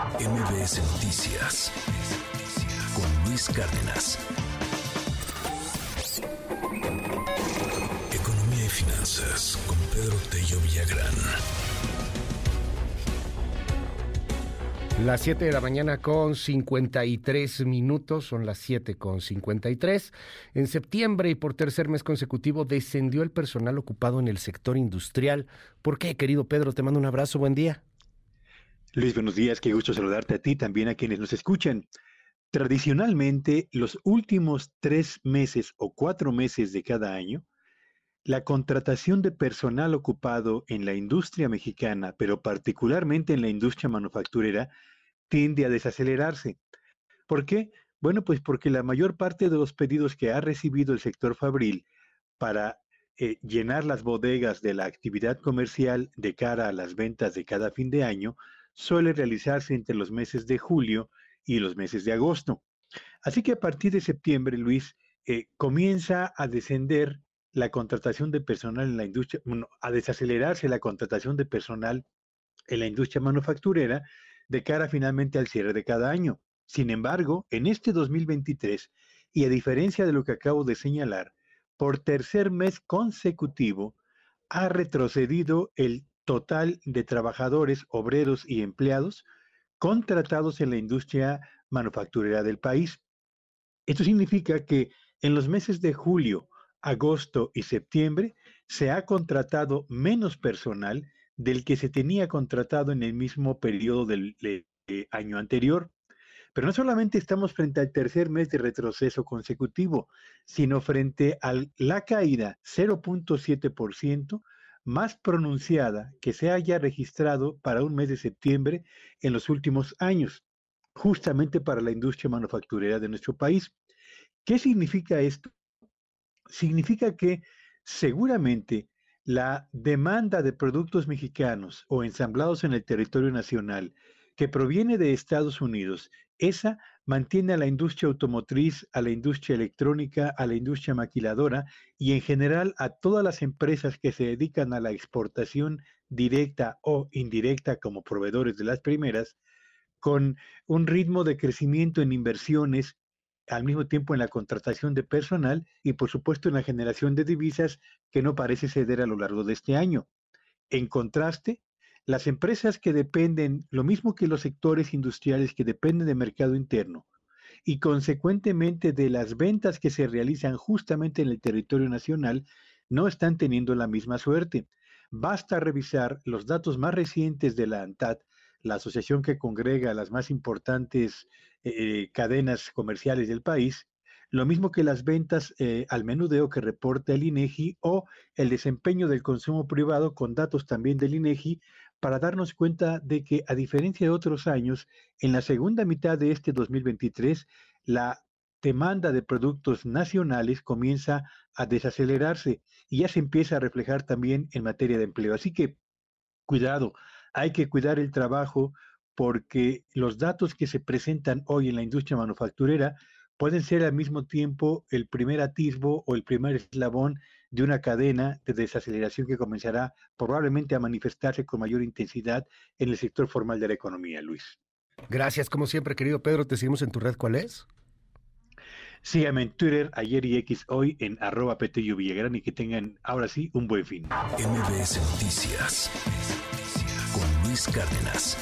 MBS Noticias con Luis Cárdenas. Economía y finanzas con Pedro Tello Villagrán. Las 7 de la mañana con 53 minutos, son las 7 con 53. En septiembre y por tercer mes consecutivo descendió el personal ocupado en el sector industrial. ¿Por qué, querido Pedro? Te mando un abrazo, buen día. Luis, buenos días, qué gusto saludarte a ti, también a quienes nos escuchan. Tradicionalmente, los últimos tres meses o cuatro meses de cada año, la contratación de personal ocupado en la industria mexicana, pero particularmente en la industria manufacturera, tiende a desacelerarse. ¿Por qué? Bueno, pues porque la mayor parte de los pedidos que ha recibido el sector fabril para eh, llenar las bodegas de la actividad comercial de cara a las ventas de cada fin de año suele realizarse entre los meses de julio y los meses de agosto. Así que a partir de septiembre, Luis, eh, comienza a descender la contratación de personal en la industria, a desacelerarse la contratación de personal en la industria manufacturera de cara finalmente al cierre de cada año. Sin embargo, en este 2023, y a diferencia de lo que acabo de señalar, por tercer mes consecutivo, ha retrocedido el total de trabajadores, obreros y empleados contratados en la industria manufacturera del país. Esto significa que en los meses de julio, agosto y septiembre se ha contratado menos personal del que se tenía contratado en el mismo periodo del año anterior. Pero no solamente estamos frente al tercer mes de retroceso consecutivo, sino frente a la caída 0.7% más pronunciada que se haya registrado para un mes de septiembre en los últimos años, justamente para la industria manufacturera de nuestro país. ¿Qué significa esto? Significa que seguramente la demanda de productos mexicanos o ensamblados en el territorio nacional que proviene de Estados Unidos, esa mantiene a la industria automotriz, a la industria electrónica, a la industria maquiladora y en general a todas las empresas que se dedican a la exportación directa o indirecta como proveedores de las primeras, con un ritmo de crecimiento en inversiones, al mismo tiempo en la contratación de personal y por supuesto en la generación de divisas que no parece ceder a lo largo de este año. En contraste, las empresas que dependen, lo mismo que los sectores industriales que dependen de mercado interno, y consecuentemente de las ventas que se realizan justamente en el territorio nacional, no están teniendo la misma suerte. Basta revisar los datos más recientes de la ANTAD, la asociación que congrega las más importantes eh, cadenas comerciales del país, lo mismo que las ventas eh, al menudeo que reporta el INEGI o el desempeño del consumo privado con datos también del INEGI para darnos cuenta de que, a diferencia de otros años, en la segunda mitad de este 2023, la demanda de productos nacionales comienza a desacelerarse y ya se empieza a reflejar también en materia de empleo. Así que, cuidado, hay que cuidar el trabajo porque los datos que se presentan hoy en la industria manufacturera pueden ser al mismo tiempo el primer atisbo o el primer eslabón de una cadena de desaceleración que comenzará probablemente a manifestarse con mayor intensidad en el sector formal de la economía, Luis. Gracias, como siempre, querido Pedro. Te seguimos en tu red. ¿Cuál es? Síganme en Twitter, ayer y X hoy en arroba Villagrán y que tengan ahora sí un buen fin. MBS Noticias con Luis Cárdenas.